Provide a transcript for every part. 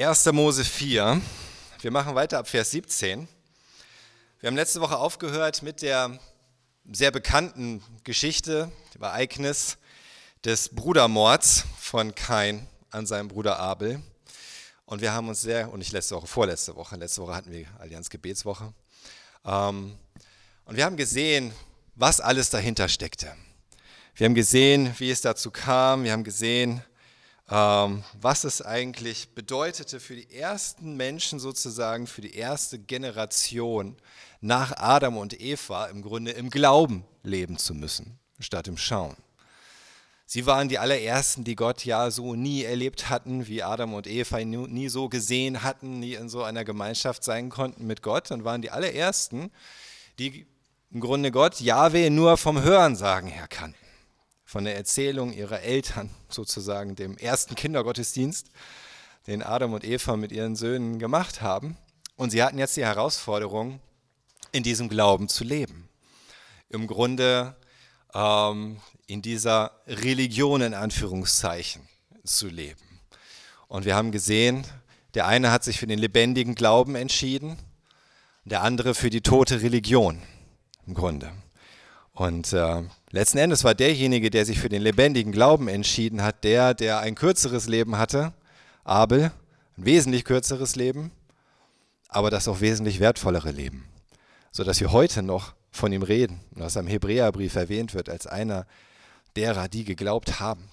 1. Mose 4. Wir machen weiter ab Vers 17. Wir haben letzte Woche aufgehört mit der sehr bekannten Geschichte, dem Ereignis des Brudermords von Kain an seinem Bruder Abel. Und wir haben uns sehr, und nicht letzte Woche, vorletzte Woche, letzte Woche hatten wir Allianz Gebetswoche. Ähm, und wir haben gesehen, was alles dahinter steckte. Wir haben gesehen, wie es dazu kam. Wir haben gesehen, was es eigentlich bedeutete für die ersten Menschen sozusagen, für die erste Generation nach Adam und Eva im Grunde im Glauben leben zu müssen, statt im Schauen. Sie waren die allerersten, die Gott ja so nie erlebt hatten, wie Adam und Eva ihn nie so gesehen hatten, nie in so einer Gemeinschaft sein konnten mit Gott und waren die allerersten, die im Grunde Gott, Jahwe, nur vom Hörensagen her kannten von der Erzählung ihrer Eltern, sozusagen dem ersten Kindergottesdienst, den Adam und Eva mit ihren Söhnen gemacht haben. Und sie hatten jetzt die Herausforderung, in diesem Glauben zu leben. Im Grunde ähm, in dieser Religion in Anführungszeichen zu leben. Und wir haben gesehen, der eine hat sich für den lebendigen Glauben entschieden, der andere für die tote Religion im Grunde. Und äh, letzten Endes war derjenige, der sich für den lebendigen Glauben entschieden hat, der, der ein kürzeres Leben hatte, Abel, ein wesentlich kürzeres Leben, aber das auch wesentlich wertvollere Leben, sodass wir heute noch von ihm reden, was am Hebräerbrief erwähnt wird als einer derer, die geglaubt haben.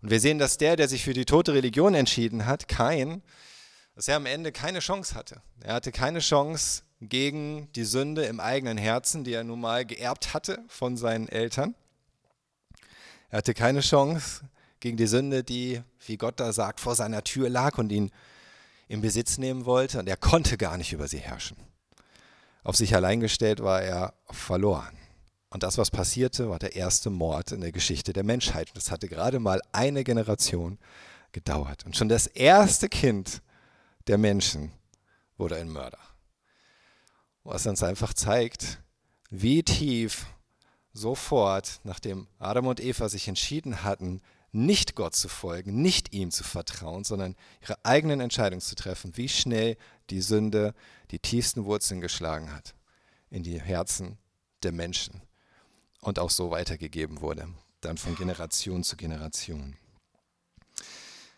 Und wir sehen, dass der, der sich für die tote Religion entschieden hat, kein, dass er am Ende keine Chance hatte. Er hatte keine Chance, gegen die Sünde im eigenen Herzen, die er nun mal geerbt hatte von seinen Eltern. Er hatte keine Chance gegen die Sünde, die, wie Gott da sagt, vor seiner Tür lag und ihn in Besitz nehmen wollte. Und er konnte gar nicht über sie herrschen. Auf sich allein gestellt war er verloren. Und das, was passierte, war der erste Mord in der Geschichte der Menschheit. Und das hatte gerade mal eine Generation gedauert. Und schon das erste Kind der Menschen wurde ein Mörder was uns einfach zeigt, wie tief sofort, nachdem Adam und Eva sich entschieden hatten, nicht Gott zu folgen, nicht ihm zu vertrauen, sondern ihre eigenen Entscheidungen zu treffen, wie schnell die Sünde die tiefsten Wurzeln geschlagen hat in die Herzen der Menschen und auch so weitergegeben wurde, dann von Generation zu Generation.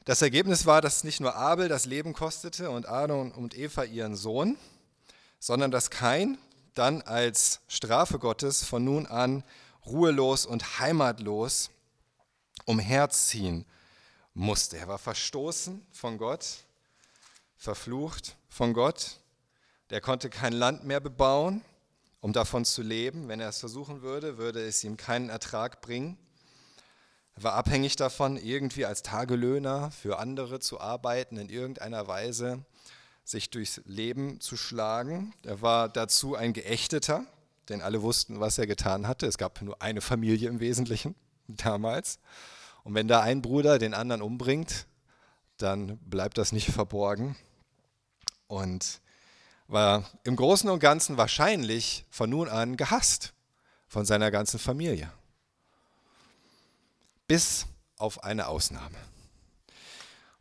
Das Ergebnis war, dass nicht nur Abel das Leben kostete und Adam und Eva ihren Sohn, sondern dass Kain dann als Strafe Gottes von nun an ruhelos und heimatlos umherziehen musste. Er war verstoßen von Gott, verflucht von Gott. Der konnte kein Land mehr bebauen, um davon zu leben. Wenn er es versuchen würde, würde es ihm keinen Ertrag bringen. Er war abhängig davon, irgendwie als Tagelöhner für andere zu arbeiten in irgendeiner Weise sich durchs Leben zu schlagen. Er war dazu ein Geächteter, denn alle wussten, was er getan hatte. Es gab nur eine Familie im Wesentlichen damals. Und wenn da ein Bruder den anderen umbringt, dann bleibt das nicht verborgen. Und war im Großen und Ganzen wahrscheinlich von nun an gehasst von seiner ganzen Familie. Bis auf eine Ausnahme.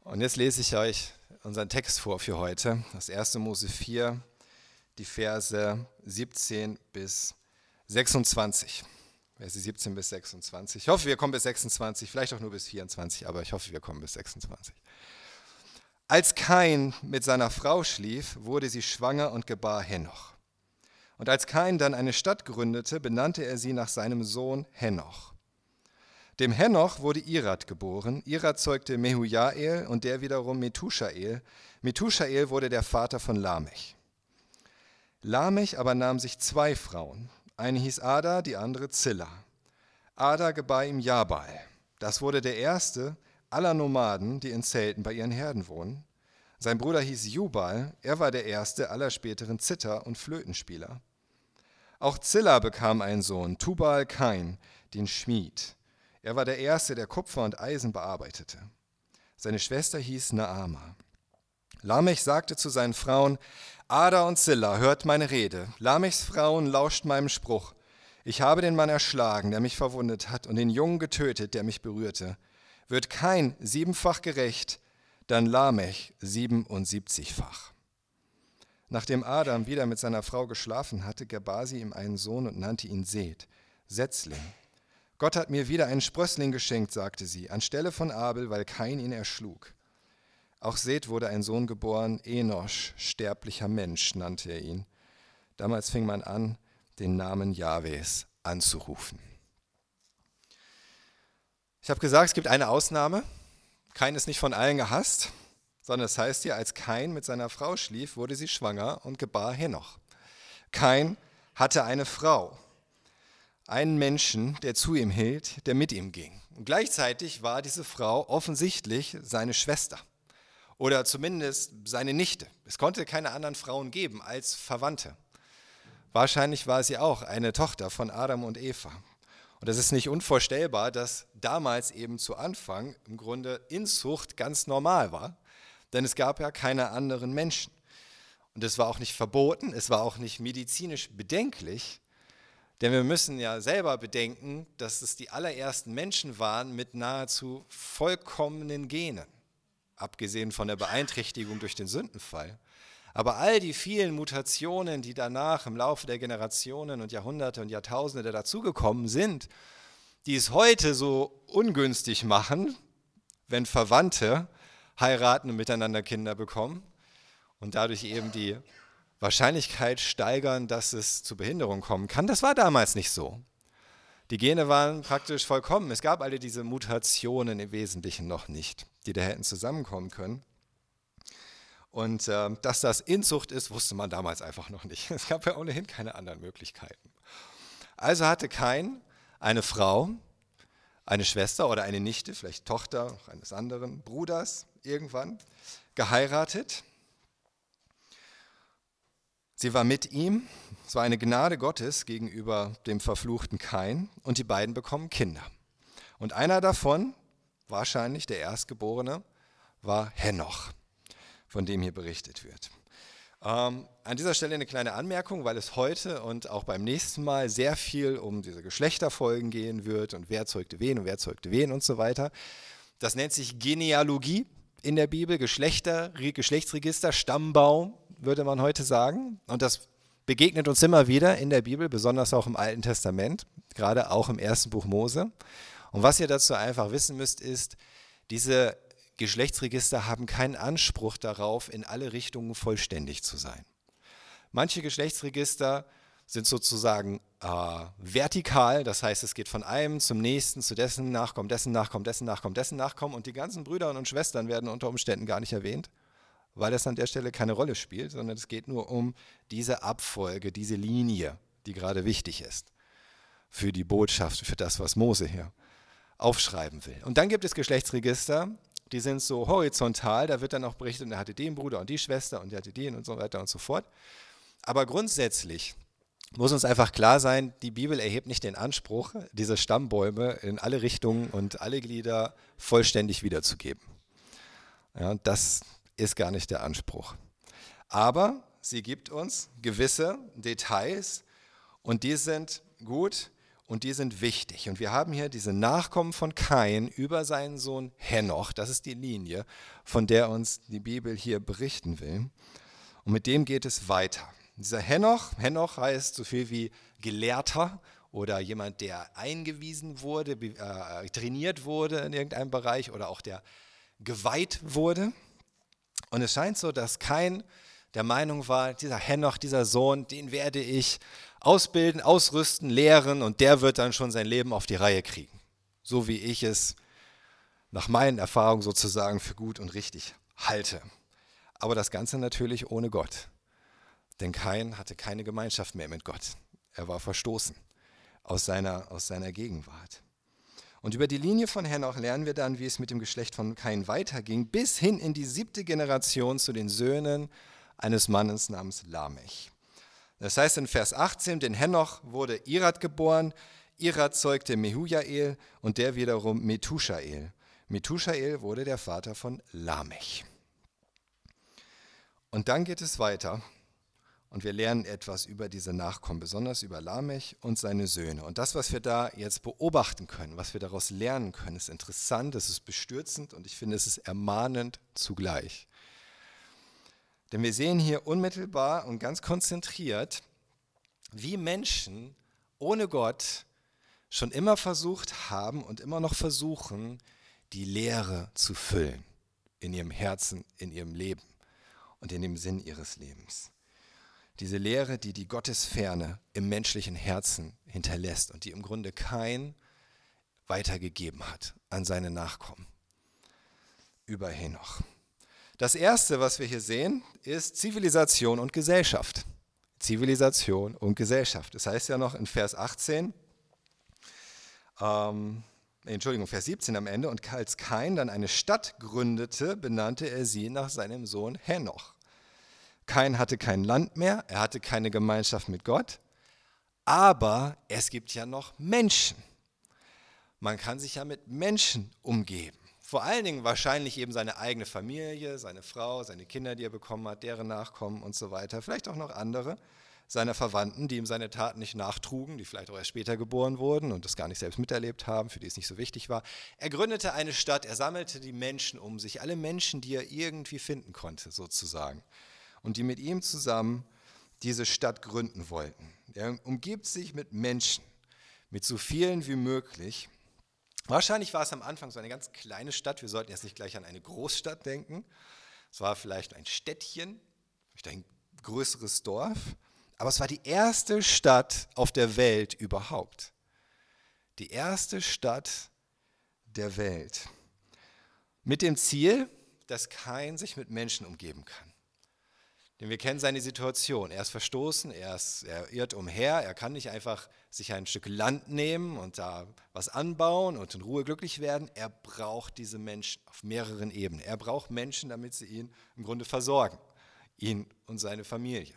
Und jetzt lese ich euch unseren Text vor für heute, das 1. Mose 4, die Verse 17 bis 26. Verse 17 bis 26. Ich hoffe, wir kommen bis 26, vielleicht auch nur bis 24, aber ich hoffe, wir kommen bis 26. Als Kain mit seiner Frau schlief, wurde sie schwanger und gebar Henoch. Und als Kain dann eine Stadt gründete, benannte er sie nach seinem Sohn Henoch. Dem Henoch wurde Irad geboren. Irad zeugte Mehujael und der wiederum Methushael. Methushael wurde der Vater von Lamech. Lamech aber nahm sich zwei Frauen. Eine hieß Ada, die andere Zilla. Ada gebar ihm Jabal. Das wurde der erste aller Nomaden, die in Zelten bei ihren Herden wohnen. Sein Bruder hieß Jubal. Er war der erste aller späteren Zither- und Flötenspieler. Auch Zilla bekam einen Sohn, Tubal Kain, den Schmied. Er war der Erste, der Kupfer und Eisen bearbeitete. Seine Schwester hieß Naama. Lamech sagte zu seinen Frauen, Ada und Zilla, hört meine Rede. Lamechs Frauen lauscht meinem Spruch. Ich habe den Mann erschlagen, der mich verwundet hat, und den Jungen getötet, der mich berührte. Wird kein siebenfach gerecht, dann Lamech 77-fach. Nachdem Adam wieder mit seiner Frau geschlafen hatte, gebar sie ihm einen Sohn und nannte ihn Seth, Setzling. Gott hat mir wieder einen Sprössling geschenkt, sagte sie, anstelle von Abel, weil Kain ihn erschlug. Auch Seth wurde ein Sohn geboren, Enosch, sterblicher Mensch nannte er ihn. Damals fing man an, den Namen Jahwes anzurufen. Ich habe gesagt, es gibt eine Ausnahme. Kain ist nicht von allen gehasst sondern es heißt hier, als Kain mit seiner Frau schlief, wurde sie schwanger und gebar Henoch. Kain hatte eine Frau, einen Menschen, der zu ihm hielt, der mit ihm ging. Und gleichzeitig war diese Frau offensichtlich seine Schwester oder zumindest seine Nichte. Es konnte keine anderen Frauen geben als Verwandte. Wahrscheinlich war sie auch eine Tochter von Adam und Eva. Und es ist nicht unvorstellbar, dass damals eben zu Anfang im Grunde Inzucht ganz normal war denn es gab ja keine anderen Menschen. Und es war auch nicht verboten, es war auch nicht medizinisch bedenklich, denn wir müssen ja selber bedenken, dass es die allerersten Menschen waren mit nahezu vollkommenen Genen, abgesehen von der Beeinträchtigung durch den Sündenfall. Aber all die vielen Mutationen, die danach im Laufe der Generationen und Jahrhunderte und Jahrtausende dazugekommen sind, die es heute so ungünstig machen, wenn Verwandte heiraten und miteinander Kinder bekommen und dadurch eben die Wahrscheinlichkeit steigern, dass es zu Behinderung kommen kann. Das war damals nicht so. Die Gene waren praktisch vollkommen. Es gab alle diese Mutationen im Wesentlichen noch nicht, die da hätten zusammenkommen können. Und äh, dass das Inzucht ist, wusste man damals einfach noch nicht. Es gab ja ohnehin keine anderen Möglichkeiten. Also hatte Kain eine Frau, eine Schwester oder eine Nichte, vielleicht Tochter eines anderen Bruders, irgendwann geheiratet. Sie war mit ihm, es war eine Gnade Gottes gegenüber dem verfluchten Kain und die beiden bekommen Kinder. Und einer davon, wahrscheinlich der Erstgeborene, war Henoch, von dem hier berichtet wird. Ähm, an dieser Stelle eine kleine Anmerkung, weil es heute und auch beim nächsten Mal sehr viel um diese Geschlechterfolgen gehen wird und wer zeugte wen und wer zeugte wen und so weiter. Das nennt sich Genealogie in der Bibel, Geschlechter, Geschlechtsregister, Stammbaum, würde man heute sagen. Und das begegnet uns immer wieder in der Bibel, besonders auch im Alten Testament, gerade auch im ersten Buch Mose. Und was ihr dazu einfach wissen müsst, ist, diese Geschlechtsregister haben keinen Anspruch darauf, in alle Richtungen vollständig zu sein. Manche Geschlechtsregister sind sozusagen äh, vertikal, das heißt, es geht von einem zum nächsten, zu dessen Nachkommen, dessen Nachkommen, dessen Nachkommen, dessen Nachkommen und die ganzen Brüder und Schwestern werden unter Umständen gar nicht erwähnt, weil das an der Stelle keine Rolle spielt, sondern es geht nur um diese Abfolge, diese Linie, die gerade wichtig ist für die Botschaft, für das, was Mose hier aufschreiben will. Und dann gibt es Geschlechtsregister, die sind so horizontal, da wird dann auch berichtet, und er hatte den Bruder und die Schwester und er hatte den und so weiter und so fort. Aber grundsätzlich muss uns einfach klar sein, die Bibel erhebt nicht den Anspruch, diese Stammbäume in alle Richtungen und alle Glieder vollständig wiederzugeben. Ja, das ist gar nicht der Anspruch. Aber sie gibt uns gewisse Details und die sind gut und die sind wichtig. Und wir haben hier diese Nachkommen von Kain über seinen Sohn Henoch. Das ist die Linie, von der uns die Bibel hier berichten will. Und mit dem geht es weiter. Dieser Henoch, Henoch heißt so viel wie Gelehrter oder jemand, der eingewiesen wurde, äh, trainiert wurde in irgendeinem Bereich oder auch der geweiht wurde. Und es scheint so, dass kein der Meinung war, dieser Henoch, dieser Sohn, den werde ich ausbilden, ausrüsten, lehren und der wird dann schon sein Leben auf die Reihe kriegen. So wie ich es nach meinen Erfahrungen sozusagen für gut und richtig halte. Aber das Ganze natürlich ohne Gott. Denn Kain hatte keine Gemeinschaft mehr mit Gott. Er war verstoßen aus seiner, aus seiner Gegenwart. Und über die Linie von Henoch lernen wir dann, wie es mit dem Geschlecht von Kain weiterging, bis hin in die siebte Generation zu den Söhnen eines Mannes namens Lamech. Das heißt in Vers 18, denn Henoch wurde Irad geboren, Irad zeugte Mehujael und der wiederum Methushael. Methushael wurde der Vater von Lamech. Und dann geht es weiter Und wir lernen etwas über diese Nachkommen, besonders über Lamech und seine Söhne. Und das, was wir da jetzt beobachten können, was wir daraus lernen können, ist interessant, es ist bestürzend und ich finde, es ist ermahnend zugleich. Denn wir sehen hier unmittelbar und ganz konzentriert, wie Menschen ohne Gott schon immer versucht haben und immer noch versuchen, die Leere zu füllen in ihrem Herzen, in ihrem Leben und in dem Sinn ihres Lebens. Diese Leere, die die Gottesferne im menschlichen Herzen hinterlässt und die im Grunde kein weitergegeben hat an seine Nachkommen. Über Henoch. Das erste, was wir hier sehen, ist Zivilisation und Gesellschaft. Zivilisation und Gesellschaft. Das heißt ja noch in Vers 18, ähm, Entschuldigung, Vers 17 am Ende, und als Kain dann eine Stadt gründete, benannte er sie nach seinem Sohn Henoch. Kain hatte kein Land mehr, er hatte keine Gemeinschaft mit Gott, aber es gibt ja noch Menschen. Man kann sich ja mit Menschen umgeben. Vor allen Dingen wahrscheinlich eben seine eigene Familie, seine Frau, seine Kinder, die er bekommen hat, deren Nachkommen und so weiter. Vielleicht auch noch andere seiner Verwandten, die ihm seine Taten nicht nachtrugen, die vielleicht auch erst später geboren wurden und das gar nicht selbst miterlebt haben, für die es nicht so wichtig war. Er gründete eine Stadt, er sammelte die Menschen um sich, alle Menschen, die er irgendwie finden konnte, sozusagen, und die mit ihm zusammen diese Stadt gründen wollten. Er umgibt sich mit Menschen, mit so vielen wie möglich. Wahrscheinlich war es am Anfang so eine ganz kleine Stadt. Wir sollten jetzt nicht gleich an eine Großstadt denken. Es war vielleicht ein Städtchen, vielleicht ein größeres Dorf. Aber es war die erste Stadt auf der Welt überhaupt. Die erste Stadt der Welt. Mit dem Ziel, dass kein sich mit Menschen umgeben kann. Denn wir kennen seine Situation. Er ist verstoßen, er, ist, er irrt umher, er kann nicht einfach sich ein Stück Land nehmen und da was anbauen und in Ruhe glücklich werden. Er braucht diese Menschen auf mehreren Ebenen. Er braucht Menschen, damit sie ihn im Grunde versorgen, ihn und seine Familie.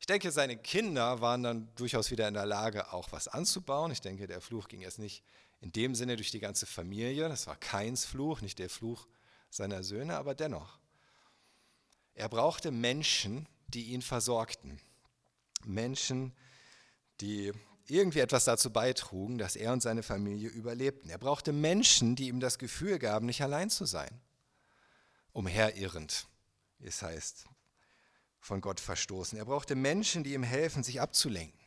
Ich denke, seine Kinder waren dann durchaus wieder in der Lage, auch was anzubauen. Ich denke, der Fluch ging jetzt nicht in dem Sinne durch die ganze Familie. Das war keins Fluch, nicht der Fluch seiner Söhne, aber dennoch. Er brauchte Menschen, die ihn versorgten. Menschen, die irgendwie etwas dazu beitrugen, dass er und seine Familie überlebten. Er brauchte Menschen, die ihm das Gefühl gaben, nicht allein zu sein. Umherirrend, es heißt von Gott verstoßen. Er brauchte Menschen, die ihm helfen, sich abzulenken.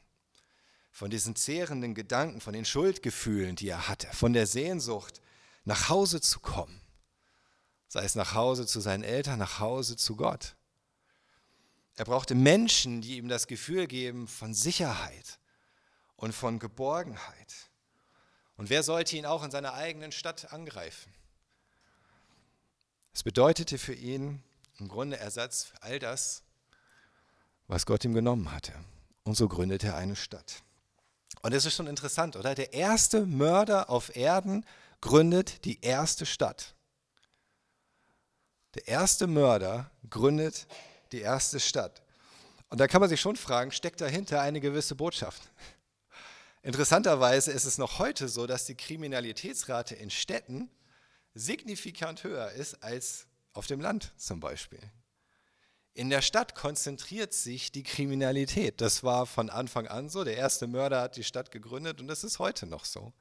Von diesen zehrenden Gedanken, von den Schuldgefühlen, die er hatte, von der Sehnsucht, nach Hause zu kommen. Sei es nach Hause zu seinen Eltern, nach Hause zu Gott. Er brauchte Menschen, die ihm das Gefühl geben von Sicherheit und von Geborgenheit. Und wer sollte ihn auch in seiner eigenen Stadt angreifen? Es bedeutete für ihn im Grunde Ersatz für all das, was Gott ihm genommen hatte. Und so gründete er eine Stadt. Und das ist schon interessant, oder? Der erste Mörder auf Erden gründet die erste Stadt. Der erste Mörder gründet die erste Stadt. Und da kann man sich schon fragen, steckt dahinter eine gewisse Botschaft? Interessanterweise ist es noch heute so, dass die Kriminalitätsrate in Städten signifikant höher ist als auf dem Land zum Beispiel. In der Stadt konzentriert sich die Kriminalität. Das war von Anfang an so. Der erste Mörder hat die Stadt gegründet und das ist heute noch so.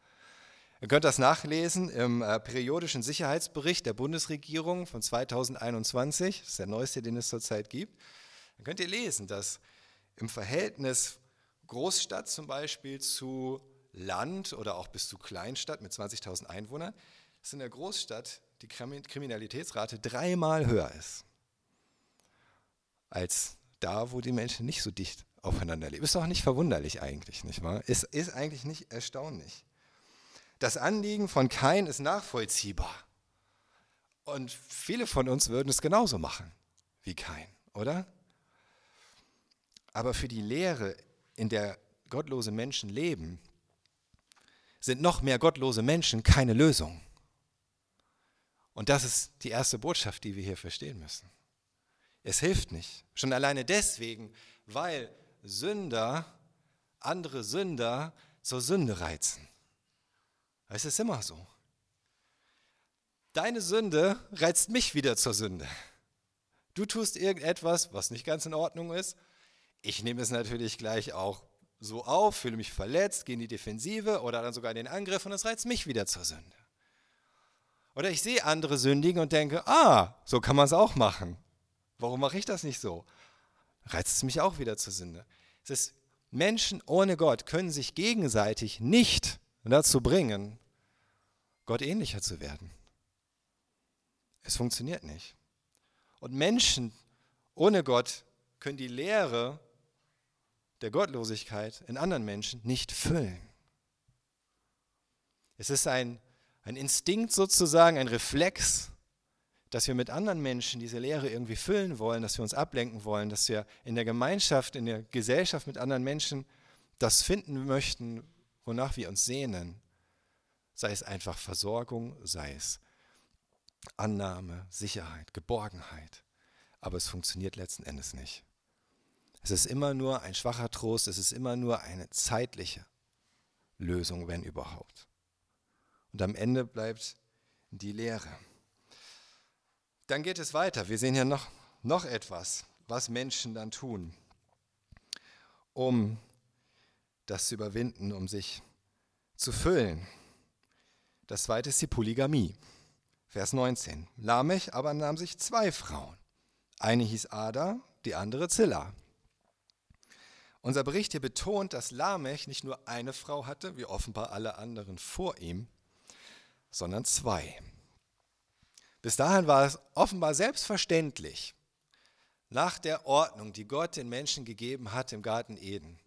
Ihr könnt das nachlesen im äh, periodischen Sicherheitsbericht der Bundesregierung von 2021. Das ist der neueste, den es zurzeit gibt. Da könnt ihr lesen, dass im Verhältnis Großstadt zum Beispiel zu Land oder auch bis zu Kleinstadt mit 20.000 Einwohnern, dass in der Großstadt die Kriminalitätsrate dreimal höher ist als da, wo die Menschen nicht so dicht aufeinander leben. Ist doch nicht verwunderlich eigentlich, nicht wahr? Ist, ist eigentlich nicht erstaunlich. Das Anliegen von Kain ist nachvollziehbar. Und viele von uns würden es genauso machen wie Kain, oder? Aber für die Lehre, in der gottlose Menschen leben, sind noch mehr gottlose Menschen keine Lösung. Und das ist die erste Botschaft, die wir hier verstehen müssen. Es hilft nicht. Schon alleine deswegen, weil Sünder andere Sünder zur Sünde reizen. Es ist immer so. Deine Sünde reizt mich wieder zur Sünde. Du tust irgendetwas, was nicht ganz in Ordnung ist. ich nehme es natürlich gleich auch so auf, fühle mich verletzt, gehe in die Defensive oder dann sogar in den Angriff und es reizt mich wieder zur Sünde. Oder ich sehe andere sündigen und denke, ah, so kann man es auch machen. Warum mache ich das nicht so? Reizt es mich auch wieder zur Sünde. Es ist, Menschen ohne Gott können sich gegenseitig nicht dazu bringen, Gott ähnlicher zu werden. Es funktioniert nicht. Und Menschen ohne Gott können die Lehre der Gottlosigkeit in anderen Menschen nicht füllen. Es ist ein, ein Instinkt sozusagen, ein Reflex, dass wir mit anderen Menschen diese Lehre irgendwie füllen wollen, dass wir uns ablenken wollen, dass wir in der Gemeinschaft, in der Gesellschaft mit anderen Menschen das finden möchten, wonach wir uns sehnen. Sei es einfach Versorgung, sei es Annahme, Sicherheit, Geborgenheit. Aber es funktioniert letzten Endes nicht. Es ist immer nur ein schwacher Trost, es ist immer nur eine zeitliche Lösung, wenn überhaupt. Und am Ende bleibt die Lehre. Dann geht es weiter. Wir sehen hier noch, noch etwas, was Menschen dann tun, um das zu überwinden, um sich zu füllen. Das zweite ist die Polygamie. Vers 19. Lamech aber nahm sich zwei Frauen. Eine hieß Ada, die andere Zilla. Unser Bericht hier betont, dass Lamech nicht nur eine Frau hatte, wie offenbar alle anderen vor ihm, sondern zwei. Bis dahin war es offenbar selbstverständlich, nach der Ordnung, die Gott den Menschen gegeben hat im Garten Eden,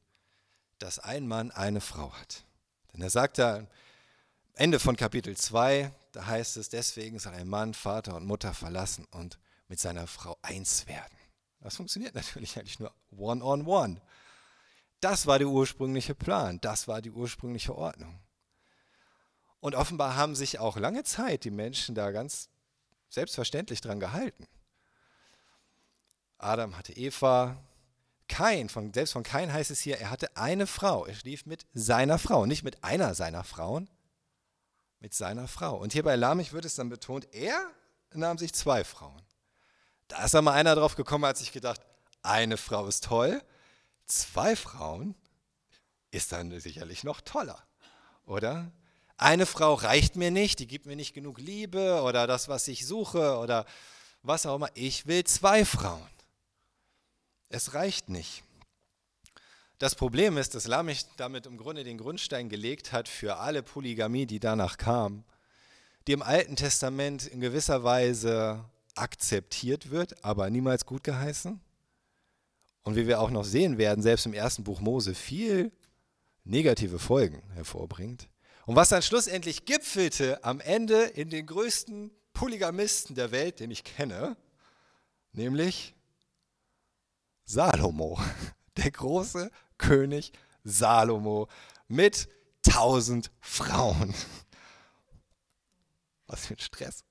dass ein Mann eine Frau hat. Denn er sagt da am Ende von Kapitel 2, da heißt es, deswegen soll ein Mann Vater und Mutter verlassen und mit seiner Frau eins werden. Das funktioniert natürlich eigentlich nur one-on-one. -on -one. Das war der ursprüngliche Plan, das war die ursprüngliche Ordnung. Und offenbar haben sich auch lange Zeit die Menschen da ganz selbstverständlich dran gehalten. Adam hatte Eva, Kain, von, selbst von Kain heißt es hier, er hatte eine Frau, er schlief mit seiner Frau, nicht mit einer seiner Frauen, mit seiner Frau. Und hier bei Lamech wird es dann betont, er nahm sich zwei Frauen. Da ist aber einer drauf gekommen, hat sich gedacht, eine Frau ist toll, zwei Frauen ist dann sicherlich noch toller, oder? Eine Frau reicht mir nicht, die gibt mir nicht genug Liebe oder das, was ich suche oder was auch immer. Ich will zwei Frauen. Es reicht nicht. Das Problem ist, dass Lamech damit im Grunde den Grundstein gelegt hat für alle Polygamie, die danach kam, die im Alten Testament in gewisser Weise akzeptiert wird, aber niemals gut geheißen und wie wir auch noch sehen werden, selbst im ersten Buch Mose viel negative Folgen hervorbringt. Und was dann schlussendlich gipfelte am Ende in den größten Polygamisten der Welt, den ich kenne, nämlich Salomo, der große König Salomo mit tausend Frauen. Was für ein Stress.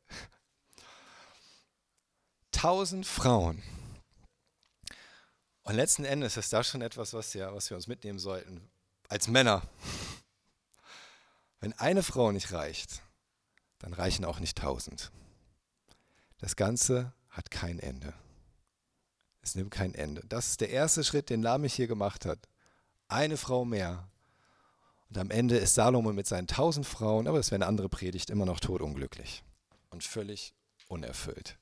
Tausend Frauen. Und letzten Endes ist das schon etwas, was, ja, was wir uns mitnehmen sollten, als Männer. Wenn eine Frau nicht reicht, dann reichen auch nicht tausend. Das Ganze hat kein Ende. Es nimmt kein Ende. Das ist der erste Schritt, den Lamech hier gemacht hat. Eine Frau mehr. Und am Ende ist Salomon mit seinen tausend Frauen, aber das wäre eine andere Predigt, immer noch todunglücklich und völlig unerfüllt.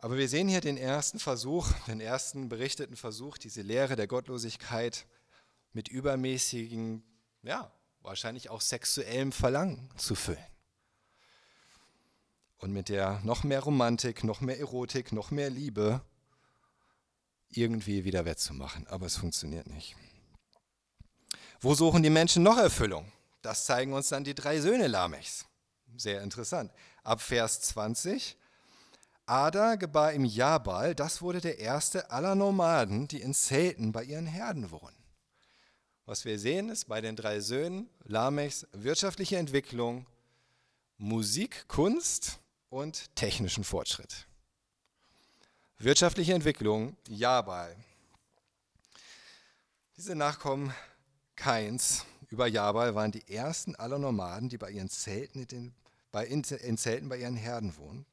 Aber wir sehen hier den ersten Versuch, den ersten berichteten Versuch, diese Lehre der Gottlosigkeit mit übermäßigen, ja, wahrscheinlich auch sexuellem Verlangen zu füllen. Und mit der noch mehr Romantik, noch mehr Erotik, noch mehr Liebe irgendwie wieder wettzumachen. Aber es funktioniert nicht. Wo suchen die Menschen noch Erfüllung? Das zeigen uns dann die drei Söhne Lamechs. Sehr interessant. Ab Vers 20 Ada gebar ihm Jabal, das wurde der erste aller Nomaden, die in Zelten bei ihren Herden wohnen. Was wir sehen, ist bei den drei Söhnen Lamechs wirtschaftliche Entwicklung, Musik, Kunst und technischen Fortschritt. Wirtschaftliche Entwicklung, Jabal. Diese Nachkommen Kains über Jabal waren die ersten aller Nomaden, die bei ihren Zelten in, den, bei, in, in Zelten bei ihren Herden wohnen.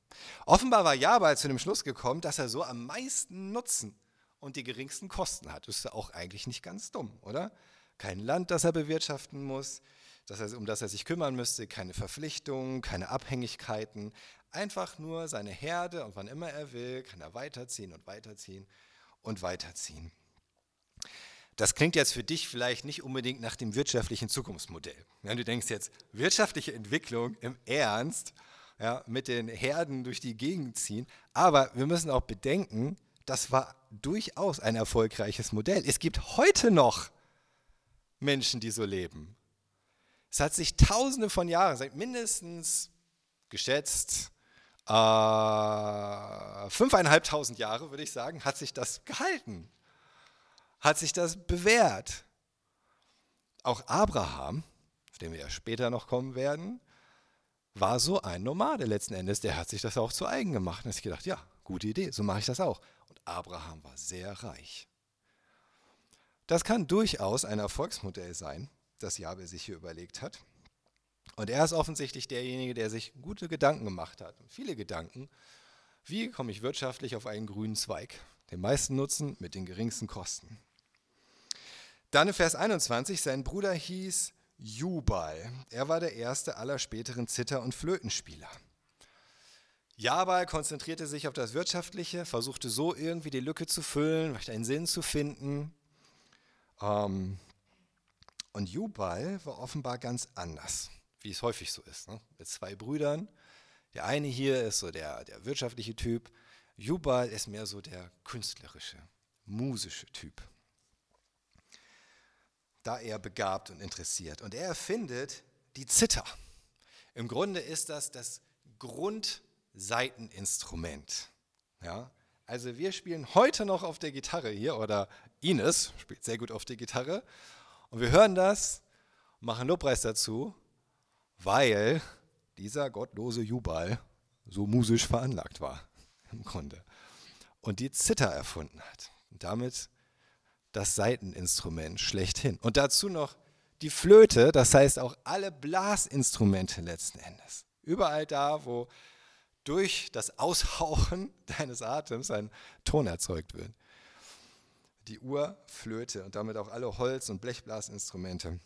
Offenbar war Jabal zu dem Schluss gekommen, dass er so am meisten Nutzen und die geringsten Kosten hat. Das ist auch eigentlich nicht ganz dumm, oder? Kein Land, das er bewirtschaften muss, das er, um das er sich kümmern müsste, keine Verpflichtungen, keine Abhängigkeiten, einfach nur seine Herde und wann immer er will, kann er weiterziehen und weiterziehen und weiterziehen. Das klingt jetzt für dich vielleicht nicht unbedingt nach dem wirtschaftlichen Zukunftsmodell. Ja, du denkst jetzt, wirtschaftliche Entwicklung im Ernst, ja, mit den Herden durch die Gegend ziehen. Aber wir müssen auch bedenken, das war durchaus ein erfolgreiches Modell. Es gibt heute noch Menschen, die so leben. Es hat sich tausende von Jahren, seit mindestens geschätzt äh, fünfeinhalbtausend Jahre, würde ich sagen, hat sich das gehalten hat sich das bewährt. Auch Abraham, auf den wir ja später noch kommen werden, war so ein Nomade letzten Endes. Der hat sich das auch zu eigen gemacht. Und hat sich gedacht, ja, gute Idee, so mache ich das auch. Und Abraham war sehr reich. Das kann durchaus ein Erfolgsmodell sein, das Jabe sich hier überlegt hat. Und er ist offensichtlich derjenige, der sich gute Gedanken gemacht hat. Viele Gedanken. Wie komme ich wirtschaftlich auf einen grünen Zweig? Den meisten Nutzen mit den geringsten Kosten. Dann in Vers 21, sein Bruder hieß Jubal. Er war der erste aller späteren Zither- und Flötenspieler. Jabal konzentrierte sich auf das Wirtschaftliche, versuchte so irgendwie die Lücke zu füllen, einen Sinn zu finden. Ähm, und Jubal war offenbar ganz anders, wie es häufig so ist. Ne? Mit zwei Brüdern. Der eine hier ist so der, der wirtschaftliche Typ. Jubal ist mehr so der künstlerische, musische Typ da er begabt und interessiert. Und er erfindet die Zither. Im Grunde ist das das Grundseiteninstrument. Ja? Also wir spielen heute noch auf der Gitarre hier, oder Ines spielt sehr gut auf der Gitarre. Und wir hören das, machen Lobpreis dazu, weil dieser gottlose Jubal so musisch veranlagt war, im Grunde. Und die Zither erfunden hat. Und damit das Saiteninstrument schlechthin. Und dazu noch die Flöte, das heißt auch alle Blasinstrumente letzten Endes. Überall da, wo durch das Aushauchen deines Atems ein Ton erzeugt wird. Die Urflöte und damit auch alle Holz- und Blechblasinstrumente.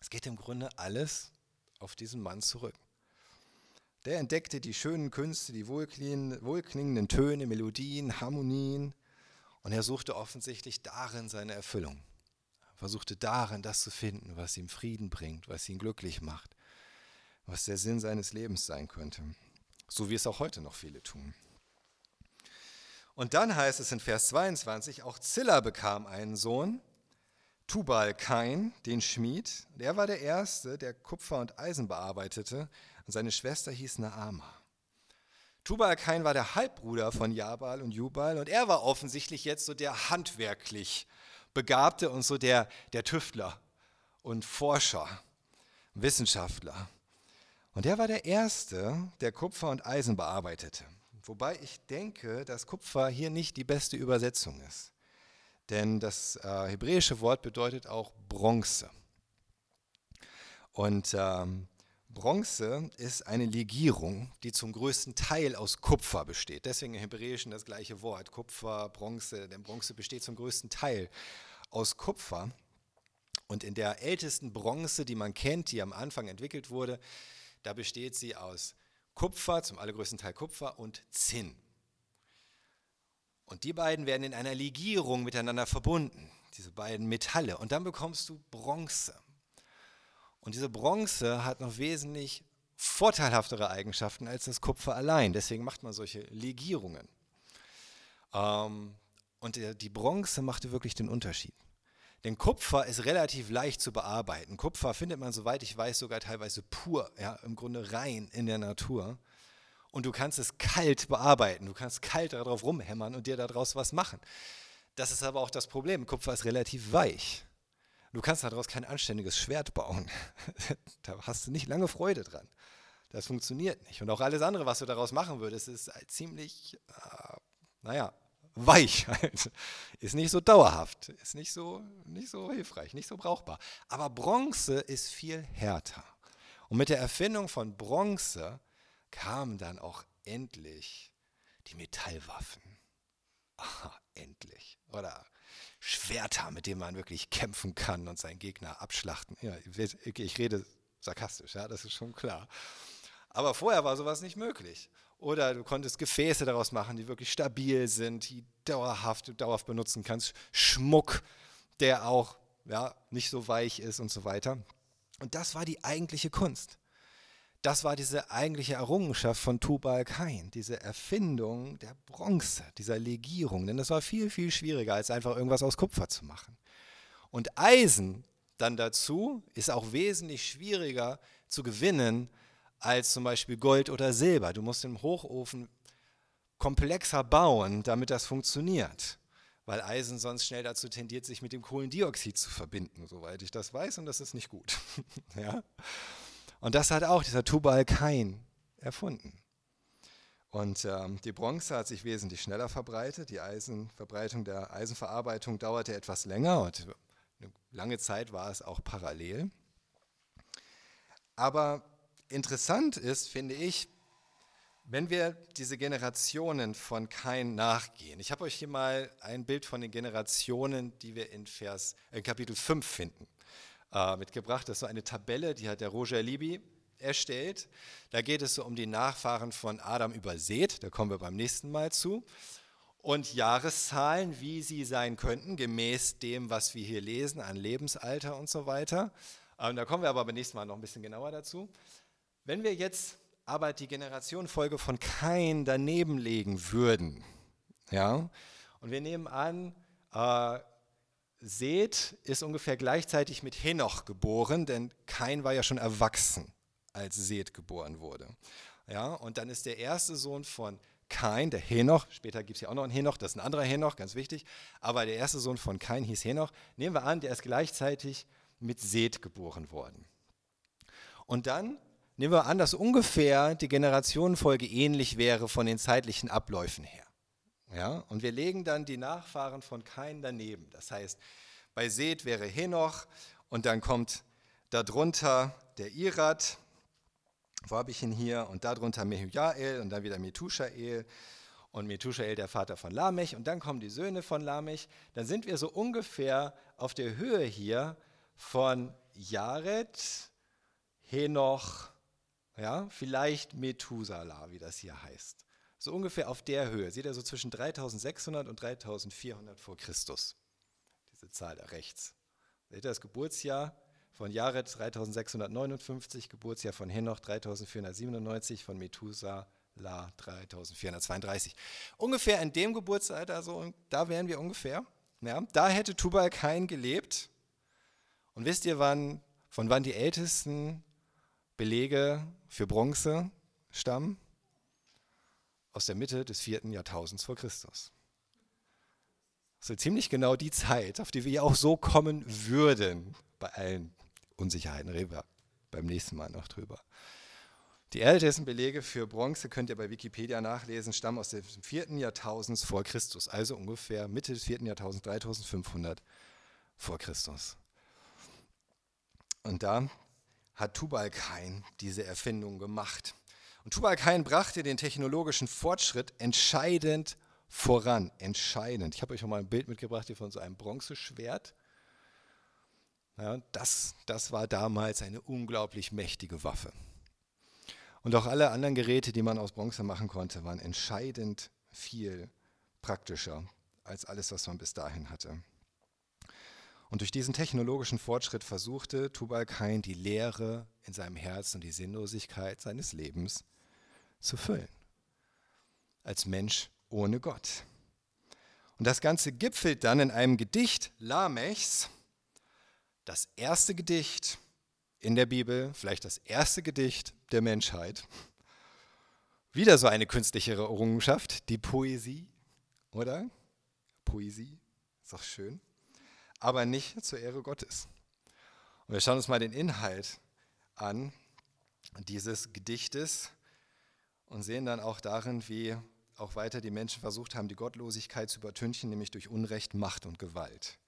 Es geht im Grunde alles auf diesen Mann zurück. Der entdeckte die schönen Künste, die wohlklingenden Töne, Melodien, Harmonien, und er suchte offensichtlich darin seine Erfüllung. Er versuchte darin das zu finden, was ihm Frieden bringt, was ihn glücklich macht, was der Sinn seines Lebens sein könnte. So wie es auch heute noch viele tun. Und dann heißt es in Vers 22, auch Zilla bekam einen Sohn, Tubal Kain, den Schmied. Der war der Erste, der Kupfer und Eisen bearbeitete. Und seine Schwester hieß Naama. Tubal Kain war der Halbbruder von Jabal und Jubal und er war offensichtlich jetzt so der handwerklich Begabte und so der, der Tüftler und Forscher, Wissenschaftler. Und er war der Erste, der Kupfer und Eisen bearbeitete. Wobei ich denke, dass Kupfer hier nicht die beste Übersetzung ist. Denn das äh, hebräische Wort bedeutet auch Bronze. Und ähm, Bronze ist eine Legierung, die zum größten Teil aus Kupfer besteht. Deswegen im Hebräischen das gleiche Wort, Kupfer, Bronze. Denn Bronze besteht zum größten Teil aus Kupfer. Und in der ältesten Bronze, die man kennt, die am Anfang entwickelt wurde, da besteht sie aus Kupfer, zum allergrößten Teil Kupfer und Zinn. Und die beiden werden in einer Legierung miteinander verbunden, diese beiden Metalle. Und dann bekommst du Bronze. Und diese Bronze hat noch wesentlich vorteilhaftere Eigenschaften als das Kupfer allein. Deswegen macht man solche Legierungen. Ähm, und die Bronze machte wirklich den Unterschied. Denn Kupfer ist relativ leicht zu bearbeiten. Kupfer findet man, soweit ich weiß, sogar teilweise pur, ja, im Grunde rein in der Natur. Und du kannst es kalt bearbeiten. Du kannst kalt darauf rumhämmern und dir daraus was machen. Das ist aber auch das Problem. Kupfer ist relativ weich. Du kannst daraus kein anständiges Schwert bauen. da hast du nicht lange Freude dran. Das funktioniert nicht. Und auch alles andere, was du daraus machen würdest, ist halt ziemlich, äh, naja, weich. Halt. Ist nicht so dauerhaft, ist nicht so, nicht so hilfreich, nicht so brauchbar. Aber Bronze ist viel härter. Und mit der Erfindung von Bronze kamen dann auch endlich die Metallwaffen. aha, endlich. Oder Schwerter, mit denen man wirklich kämpfen kann und seinen Gegner abschlachten. Ja, ich rede sarkastisch, ja, das ist schon klar. Aber vorher war sowas nicht möglich. Oder du konntest Gefäße daraus machen, die wirklich stabil sind, die dauerhaft, du dauerhaft benutzen kannst. Schmuck, der auch ja, nicht so weich ist und so weiter. Und das war die eigentliche Kunst. Das war diese eigentliche Errungenschaft von Tubal Kain, diese Erfindung der Bronze, dieser Legierung. Denn das war viel, viel schwieriger, als einfach irgendwas aus Kupfer zu machen. Und Eisen dann dazu ist auch wesentlich schwieriger zu gewinnen als zum Beispiel Gold oder Silber. Du musst im Hochofen komplexer bauen, damit das funktioniert weil Eisen sonst schnell dazu tendiert, sich mit dem Kohlendioxid zu verbinden, soweit ich das weiß, und das ist nicht gut. ja? Und das hat auch dieser Tubal Kain erfunden. Und ähm, die Bronze hat sich wesentlich schneller verbreitet. Die Eisenverbreitung der Eisenverarbeitung dauerte etwas länger und eine lange Zeit war es auch parallel. Aber interessant ist, finde ich, wenn wir diese Generationen von Kain nachgehen, ich habe euch hier mal ein Bild von den Generationen, die wir in Vers, äh, Kapitel 5 finden, äh, mitgebracht. Das ist so eine Tabelle, die hat der Roger Libby erstellt. Da geht es so um die Nachfahren von Adam über Seth, da kommen wir beim nächsten Mal zu. Und Jahreszahlen, wie sie sein könnten, gemäß dem, was wir hier lesen, an Lebensalter und so weiter. Ähm, da kommen wir aber beim nächsten Mal noch ein bisschen genauer dazu. Wenn wir jetzt aber die Generationenfolge von Kain daneben legen würden. Ja? Und wir nehmen an, äh, Seth ist ungefähr gleichzeitig mit Henoch geboren, denn Kain war ja schon erwachsen, als Seth geboren wurde. Ja? Und dann ist der erste Sohn von Kain, der Henoch, später gibt es ja auch noch einen Henoch, das ist ein anderer Henoch, ganz wichtig, aber der erste Sohn von Kain hieß Henoch. Nehmen wir an, der ist gleichzeitig mit Seth geboren worden. Und dann Nehmen wir an, dass ungefähr die Generationenfolge ähnlich wäre von den zeitlichen Abläufen her. Ja? Und wir legen dann die Nachfahren von Kain daneben. Das heißt, bei Seth wäre Henoch und dann kommt darunter der Irat, wo habe ich ihn hier? Und darunter Mehujael und dann wieder Methushael und Methushael der Vater von Lamech und dann kommen die Söhne von Lamech. Dann sind wir so ungefähr auf der Höhe hier von Jared, Henoch, ja, vielleicht Methuselah, wie das hier heißt. So ungefähr auf der Höhe. Seht ihr so zwischen 3600 und 3400 vor Christus. Diese Zahl da rechts. Seht ihr das Geburtsjahr von Jared 3659, Geburtsjahr von Henoch 3497, von Methuselah 3432. Ungefähr in dem Geburtsalter, so, da wären wir ungefähr. Ja, da hätte Tubal Kain gelebt. Und wisst ihr, wann, von wann die Ältesten Belege für Bronze stammen aus der Mitte des vierten Jahrtausends vor Christus. So ziemlich genau die Zeit, auf die wir ja auch so kommen würden, bei allen Unsicherheiten, reden wir beim nächsten Mal noch drüber. Die ältesten Belege für Bronze könnt ihr bei Wikipedia nachlesen, stammen aus dem vierten Jahrtausends vor Christus, also ungefähr Mitte des vierten Jahrtausends, 3500 vor Christus. Und da hat Tubal-Kain diese Erfindung gemacht. Und Tubal-Kain brachte den technologischen Fortschritt entscheidend voran. Entscheidend. Ich habe euch noch mal ein Bild mitgebracht hier von so einem Bronzeschwert. Ja, das, das war damals eine unglaublich mächtige Waffe. Und auch alle anderen Geräte, die man aus Bronze machen konnte, waren entscheidend viel praktischer als alles, was man bis dahin hatte. Und durch diesen technologischen Fortschritt versuchte Tubal Kain die Leere in seinem Herzen und die Sinnlosigkeit seines Lebens zu füllen. Als Mensch ohne Gott. Und das Ganze gipfelt dann in einem Gedicht Lamechs, das erste Gedicht in der Bibel, vielleicht das erste Gedicht der Menschheit. Wieder so eine künstliche Errungenschaft, die Poesie, oder? Poesie, ist doch schön aber nicht zur Ehre Gottes. Und wir schauen uns mal den Inhalt an dieses Gedichtes und sehen dann auch darin, wie auch weiter die Menschen versucht haben, die Gottlosigkeit zu übertünchen, nämlich durch Unrecht, Macht und Gewalt.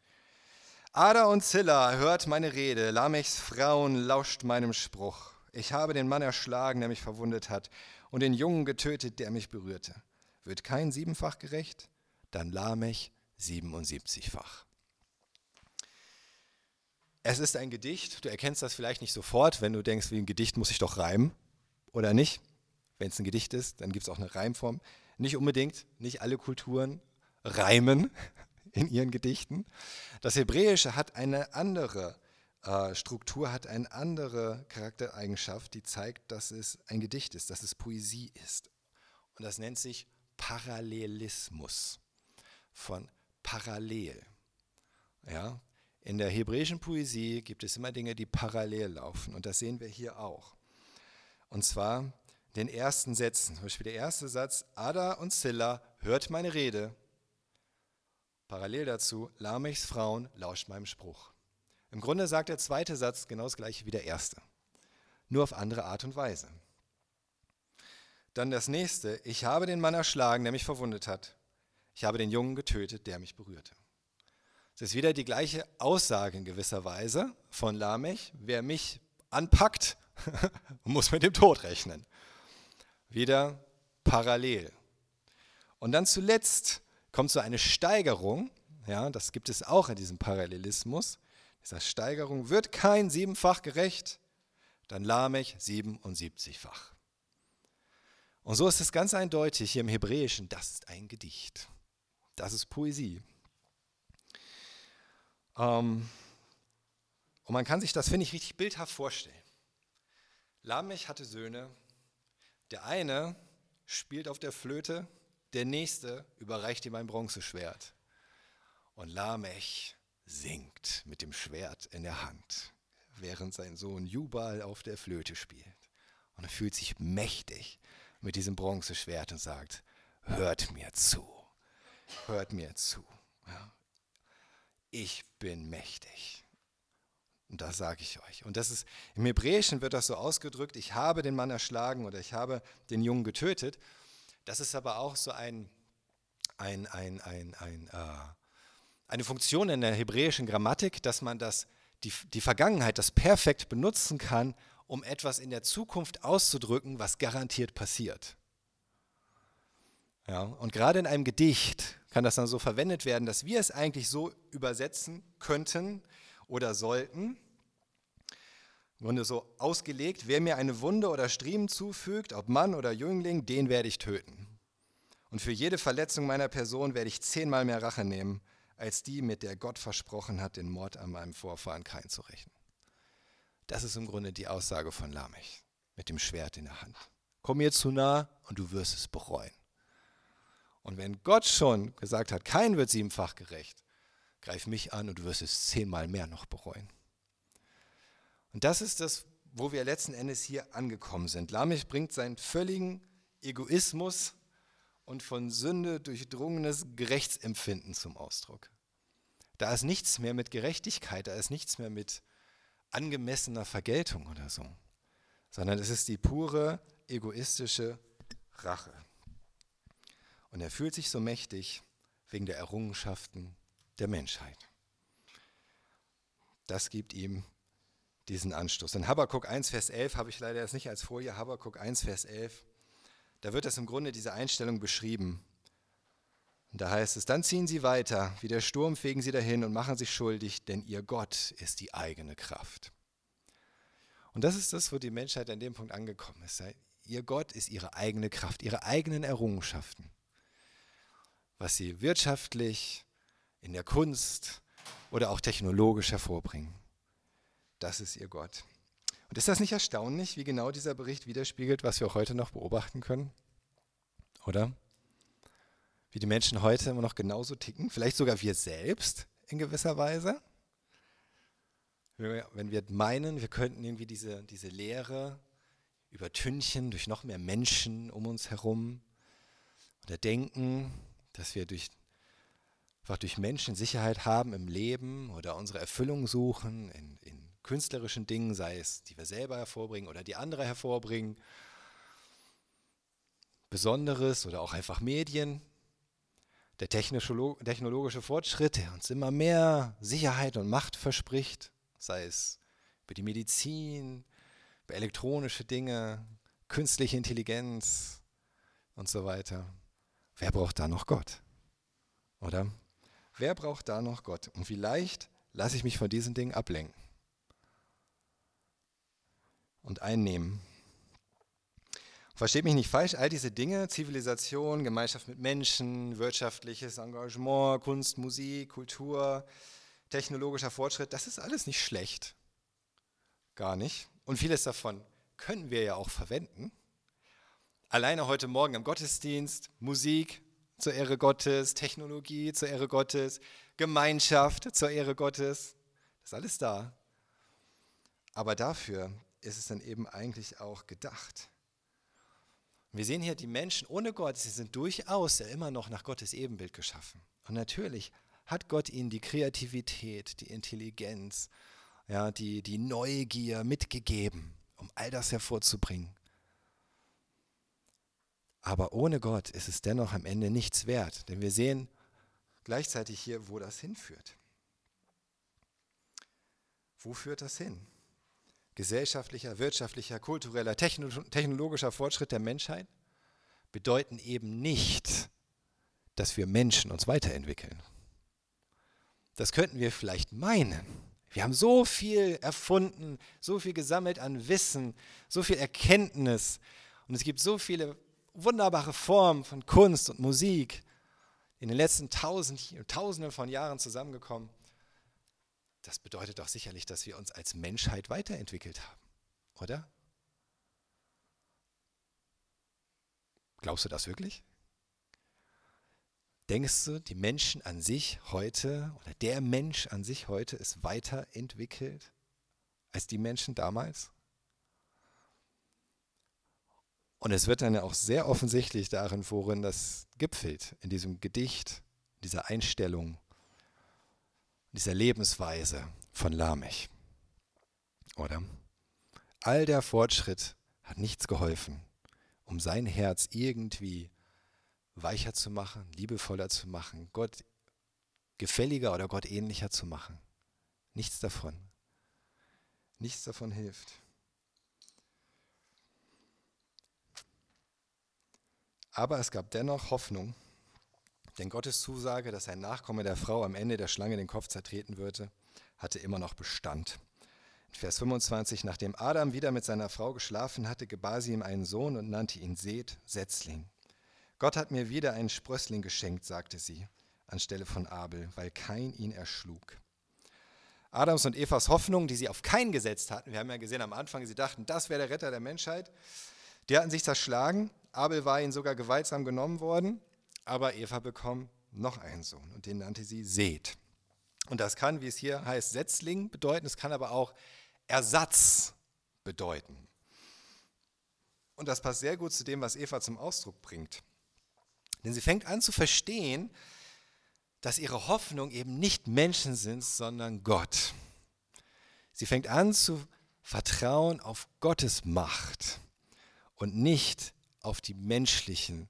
Ada und Zilla hört meine Rede, Lamechs Frauen lauscht meinem Spruch. Ich habe den Mann erschlagen, der mich verwundet hat, und den Jungen getötet, der mich berührte. Wird kein siebenfach gerecht? dann Lamech 77-fach. Es ist ein Gedicht, du erkennst das vielleicht nicht sofort, wenn du denkst, wie ein Gedicht muss ich doch reimen oder nicht. Wenn es ein Gedicht ist, dann gibt es auch eine Reimform. Nicht unbedingt, nicht alle Kulturen reimen in ihren Gedichten. Das Hebräische hat eine andere äh, Struktur, hat eine andere Charaktereigenschaft, die zeigt, dass es ein Gedicht ist, dass es Poesie ist. Und das nennt sich Parallelismus von parallel. Ja? In der hebräischen Poesie gibt es immer Dinge, die parallel laufen. Und das sehen wir hier auch. Und zwar den ersten Sätzen. Zum Beispiel der erste Satz, Ada und Silla, hört meine Rede. Parallel dazu, Lamechs Frauen, lauscht meinem Spruch. Im Grunde sagt der zweite Satz genau das gleiche wie der erste, nur auf andere Art und Weise. Dann das nächste, ich habe den Mann erschlagen, der mich verwundet hat. Ich habe den Jungen getötet, der mich berührte. Es ist wieder die gleiche Aussage in gewisser Weise von Lamech. Wer mich anpackt, muss mit dem Tod rechnen. Wieder parallel. Und dann zuletzt kommt so eine Steigerung, ja, das gibt es auch in diesem Parallelismus. Dieser Steigerung wird kein siebenfach gerecht, dann Lamech 77-fach. Und so ist es ganz eindeutig hier im Hebräischen, das ist ein Gedicht. Das ist Poesie. Ähm, und man kann sich das, finde ich, richtig bildhaft vorstellen. Lamech hatte Söhne. Der eine spielt auf der Flöte, der nächste überreicht ihm ein Bronzeschwert. Und Lamech singt mit dem Schwert in der Hand, während sein Sohn Jubal auf der Flöte spielt. Und er fühlt sich mächtig mit diesem Bronzeschwert und sagt, hört mir zu, hört mir zu. Ja. Ich bin mächtig. Und das sage ich euch. Und das ist, im Hebräischen wird das so ausgedrückt, ich habe den Mann erschlagen oder ich habe den Jungen getötet. Das ist aber auch so ein, ein, ein, ein, ein äh, eine Funktion in der hebräischen Grammatik, dass man das, die, die Vergangenheit, das perfekt benutzen kann, um etwas in der Zukunft auszudrücken, was garantiert passiert. Ja, und gerade in einem Gedicht kann das dann so verwendet werden, dass wir es eigentlich so übersetzen könnten oder sollten. Im Grunde so ausgelegt, wer mir eine Wunde oder Striemen zufügt, ob Mann oder Jüngling, den werde ich töten. Und für jede Verletzung meiner Person werde ich zehnmal mehr Rache nehmen, als die, mit der Gott versprochen hat, den Mord an meinem Vorfahren Kain zu rächen. Das ist im Grunde die Aussage von Lamech mit dem Schwert in der Hand. Komm mir zu nah und du wirst es bereuen. Und wenn Gott schon gesagt hat, kein wird siebenfach gerecht, greif mich an und du wirst es zehnmal mehr noch bereuen. Und das ist das, wo wir letzten Endes hier angekommen sind. Lamech bringt seinen völligen Egoismus und von Sünde durchdrungenes Gerechtsempfinden zum Ausdruck. Da ist nichts mehr mit Gerechtigkeit, da ist nichts mehr mit angemessener Vergeltung oder so, sondern es ist die pure egoistische Rache. Und er fühlt sich so mächtig wegen der Errungenschaften der Menschheit. Das gibt ihm diesen Anstoß. In Habakkuk 1, Vers 11 habe ich leider jetzt nicht als Folie, Habakkuk 1, Vers 11, da wird das im Grunde diese Einstellung beschrieben. Und da heißt es, dann ziehen sie weiter, wie der Sturm fegen sie dahin und machen sich schuldig, denn ihr Gott ist die eigene Kraft. Und das ist das, wo die Menschheit an dem Punkt angekommen ist. Ihr Gott ist ihre eigene Kraft, ihre eigenen Errungenschaften. Was sie wirtschaftlich, in der Kunst oder auch technologisch hervorbringen. Das ist ihr Gott. Und ist das nicht erstaunlich, wie genau dieser Bericht widerspiegelt, was wir auch heute noch beobachten können? Oder? Wie die Menschen heute immer noch genauso ticken, vielleicht sogar wir selbst in gewisser Weise. Wenn wir meinen, wir könnten irgendwie diese, diese Lehre übertünchen durch noch mehr Menschen um uns herum oder denken, dass wir durch, einfach durch Menschen Sicherheit haben im Leben oder unsere Erfüllung suchen in, in künstlerischen Dingen, sei es die wir selber hervorbringen oder die andere hervorbringen, Besonderes oder auch einfach Medien, der technologische Fortschritt, der uns immer mehr Sicherheit und Macht verspricht, sei es über die Medizin, über elektronische Dinge, künstliche Intelligenz und so weiter. Wer braucht da noch Gott? Oder? Wer braucht da noch Gott? Und vielleicht lasse ich mich von diesen Dingen ablenken und einnehmen. Versteht mich nicht falsch, all diese Dinge, Zivilisation, Gemeinschaft mit Menschen, wirtschaftliches Engagement, Kunst, Musik, Kultur, technologischer Fortschritt, das ist alles nicht schlecht. Gar nicht. Und vieles davon können wir ja auch verwenden. Alleine heute Morgen im Gottesdienst, Musik zur Ehre Gottes, Technologie zur Ehre Gottes, Gemeinschaft zur Ehre Gottes, das ist alles da. Aber dafür ist es dann eben eigentlich auch gedacht. Wir sehen hier die Menschen ohne Gott, sie sind durchaus ja immer noch nach Gottes Ebenbild geschaffen. Und natürlich hat Gott ihnen die Kreativität, die Intelligenz, ja, die, die Neugier mitgegeben, um all das hervorzubringen. Aber ohne Gott ist es dennoch am Ende nichts wert, denn wir sehen gleichzeitig hier, wo das hinführt. Wo führt das hin? gesellschaftlicher, wirtschaftlicher, kultureller, technologischer Fortschritt der Menschheit bedeuten eben nicht, dass wir Menschen uns weiterentwickeln. Das könnten wir vielleicht meinen. Wir haben so viel erfunden, so viel gesammelt an Wissen, so viel Erkenntnis und es gibt so viele wunderbare Formen von Kunst und Musik in den letzten Tausend, Tausenden von Jahren zusammengekommen das bedeutet doch sicherlich, dass wir uns als Menschheit weiterentwickelt haben, oder? Glaubst du das wirklich? Denkst du, die Menschen an sich heute oder der Mensch an sich heute ist weiterentwickelt als die Menschen damals? Und es wird dann ja auch sehr offensichtlich darin, worin das gipfelt, in diesem Gedicht, dieser Einstellung, dieser Lebensweise von Lamech. Oder? All der Fortschritt hat nichts geholfen, um sein Herz irgendwie weicher zu machen, liebevoller zu machen, Gott gefälliger oder Gott ähnlicher zu machen. Nichts davon. Nichts davon hilft. Aber es gab dennoch Hoffnung denn Gottes Zusage, dass ein Nachkomme der Frau am Ende der Schlange den Kopf zertreten würde, hatte immer noch Bestand. In Vers 25, nachdem Adam wieder mit seiner Frau geschlafen hatte, gebar sie ihm einen Sohn und nannte ihn Seth, Setzling. Gott hat mir wieder einen Sprössling geschenkt, sagte sie, anstelle von Abel, weil kein ihn erschlug. Adams und Evas Hoffnung, die sie auf keinen gesetzt hatten, wir haben ja gesehen am Anfang, sie dachten, das wäre der Retter der Menschheit, die hatten sich zerschlagen. Abel war ihnen sogar gewaltsam genommen worden. Aber Eva bekommt noch einen Sohn und den nannte sie Seth. Und das kann, wie es hier heißt, Setzling bedeuten, es kann aber auch Ersatz bedeuten. Und das passt sehr gut zu dem, was Eva zum Ausdruck bringt. Denn sie fängt an zu verstehen, dass ihre Hoffnung eben nicht Menschen sind, sondern Gott. Sie fängt an zu vertrauen auf Gottes Macht und nicht auf die menschlichen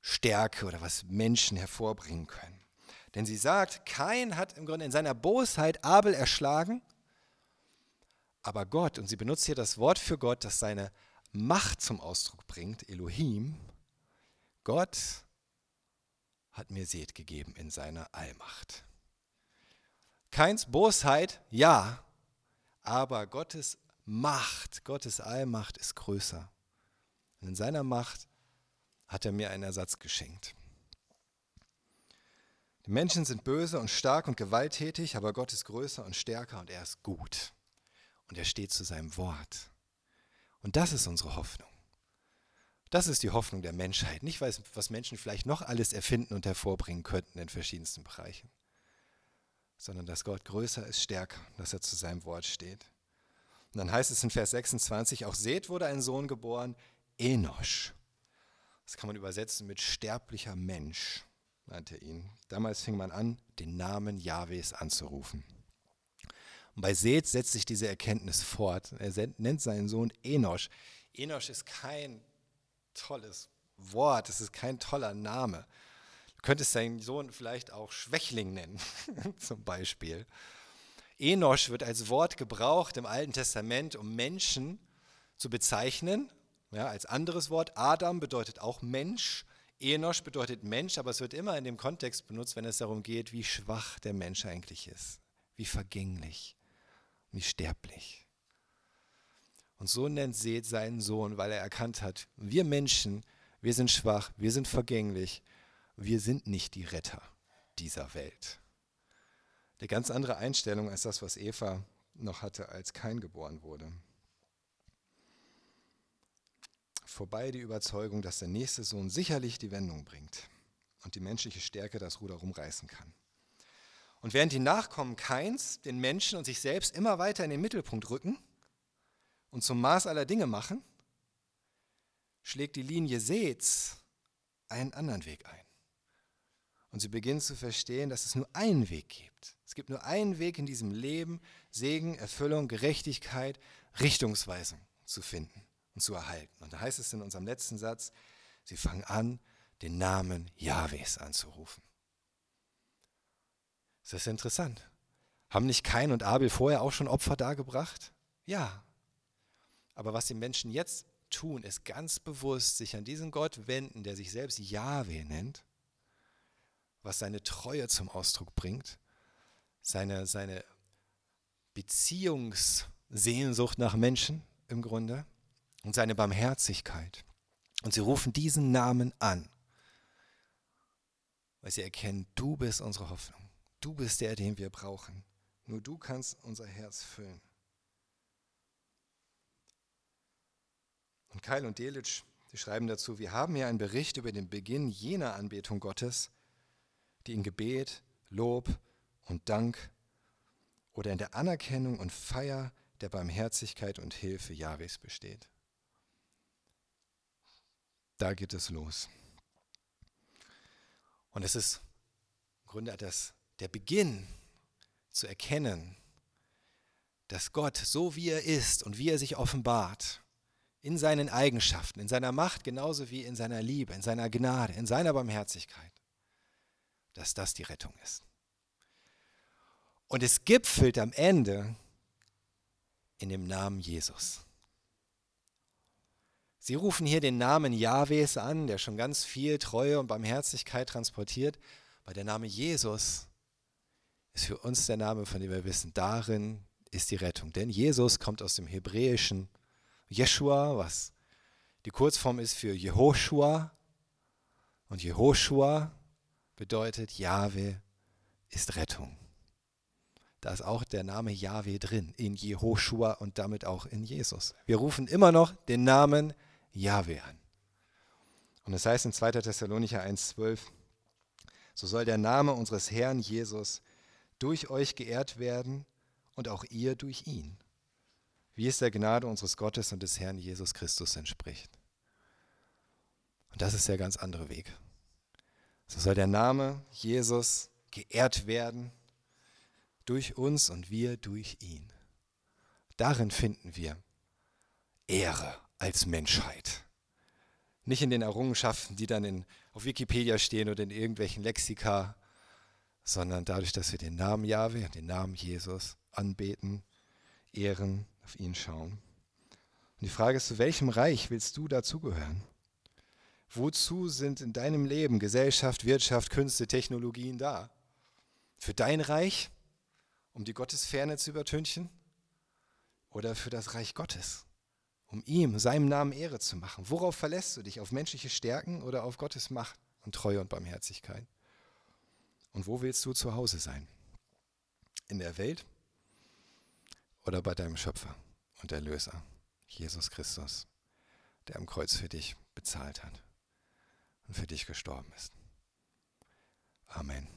Stärke oder was Menschen hervorbringen können. Denn sie sagt, Kain hat im Grunde in seiner Bosheit Abel erschlagen, aber Gott, und sie benutzt hier das Wort für Gott, das seine Macht zum Ausdruck bringt, Elohim, Gott hat mir Seth gegeben in seiner Allmacht. Keins Bosheit, ja, aber Gottes Macht, Gottes Allmacht ist größer. Und in seiner Macht hat er mir einen Ersatz geschenkt. Die Menschen sind böse und stark und gewalttätig, aber Gott ist größer und stärker und er ist gut. Und er steht zu seinem Wort. Und das ist unsere Hoffnung. Das ist die Hoffnung der Menschheit. Nicht, was Menschen vielleicht noch alles erfinden und hervorbringen könnten in verschiedensten Bereichen, sondern dass Gott größer ist, stärker, dass er zu seinem Wort steht. Und dann heißt es in Vers 26, auch Seth wurde ein Sohn geboren, Enosch. Das kann man übersetzen mit sterblicher Mensch, nannte er ihn. Damals fing man an, den Namen Jahwes anzurufen. Und bei Seth setzt sich diese Erkenntnis fort. Er nennt seinen Sohn Enosch. Enosch ist kein tolles Wort, es ist kein toller Name. Du könntest seinen Sohn vielleicht auch Schwächling nennen, zum Beispiel. Enosch wird als Wort gebraucht im Alten Testament, um Menschen zu bezeichnen, ja, als anderes Wort, Adam bedeutet auch Mensch. Enosch bedeutet Mensch, aber es wird immer in dem Kontext benutzt, wenn es darum geht, wie schwach der Mensch eigentlich ist, wie vergänglich, wie sterblich. Und so nennt Seth seinen Sohn, weil er erkannt hat, wir Menschen, wir sind schwach, wir sind vergänglich, wir sind nicht die Retter dieser Welt. Eine ganz andere Einstellung als das, was Eva noch hatte, als kein geboren wurde. Vorbei die Überzeugung, dass der nächste Sohn sicherlich die Wendung bringt und die menschliche Stärke das Ruder rumreißen kann. Und während die Nachkommen Keins den Menschen und sich selbst immer weiter in den Mittelpunkt rücken und zum Maß aller Dinge machen, schlägt die Linie Seths einen anderen Weg ein. Und sie beginnen zu verstehen, dass es nur einen Weg gibt. Es gibt nur einen Weg in diesem Leben, Segen, Erfüllung, Gerechtigkeit, Richtungsweisung zu finden und zu erhalten. Und da heißt es in unserem letzten Satz, sie fangen an, den Namen Jahwes anzurufen. Ist das interessant? Haben nicht Kain und Abel vorher auch schon Opfer dargebracht? Ja. Aber was die Menschen jetzt tun, ist ganz bewusst sich an diesen Gott wenden, der sich selbst Jahwe nennt, was seine Treue zum Ausdruck bringt, seine, seine Beziehungssehnsucht nach Menschen im Grunde und seine Barmherzigkeit. Und sie rufen diesen Namen an, weil sie erkennen, du bist unsere Hoffnung. Du bist der, den wir brauchen. Nur du kannst unser Herz füllen. Und Keil und Delitzsch, die schreiben dazu, wir haben hier einen Bericht über den Beginn jener Anbetung Gottes, die in Gebet, Lob und Dank oder in der Anerkennung und Feier der Barmherzigkeit und Hilfe Jahwes besteht. Da geht es los. Und es ist im Grunde das, der Beginn zu erkennen, dass Gott, so wie er ist und wie er sich offenbart, in seinen Eigenschaften, in seiner Macht genauso wie in seiner Liebe, in seiner Gnade, in seiner Barmherzigkeit, dass das die Rettung ist. Und es gipfelt am Ende in dem Namen Jesus. Sie rufen hier den Namen Jahwes an, der schon ganz viel Treue und Barmherzigkeit transportiert, weil der Name Jesus ist für uns der Name, von dem wir wissen, darin ist die Rettung. Denn Jesus kommt aus dem hebräischen Jeshua, was die Kurzform ist für Jehoshua. Und Jehoshua bedeutet, Jahwe ist Rettung. Da ist auch der Name Jahwe drin, in Jehoshua und damit auch in Jesus. Wir rufen immer noch den Namen Jahwe an. Und es heißt in 2. Thessalonicher 1,12, so soll der Name unseres Herrn Jesus durch euch geehrt werden und auch ihr durch ihn, wie es der Gnade unseres Gottes und des Herrn Jesus Christus entspricht. Und das ist der ganz andere Weg. So soll der Name Jesus geehrt werden durch uns und wir durch ihn. Darin finden wir Ehre als Menschheit. Nicht in den Errungenschaften, die dann in, auf Wikipedia stehen oder in irgendwelchen Lexika, sondern dadurch, dass wir den Namen Jahwe, den Namen Jesus anbeten, ehren, auf ihn schauen. Und die Frage ist, zu welchem Reich willst du dazugehören? Wozu sind in deinem Leben Gesellschaft, Wirtschaft, Künste, Technologien da? Für dein Reich, um die Gottesferne zu übertünchen? Oder für das Reich Gottes, um ihm, seinem Namen Ehre zu machen? Worauf verlässt du dich? Auf menschliche Stärken oder auf Gottes Macht und Treue und Barmherzigkeit? Und wo willst du zu Hause sein? In der Welt oder bei deinem Schöpfer und Erlöser, Jesus Christus, der am Kreuz für dich bezahlt hat und für dich gestorben ist. Amen.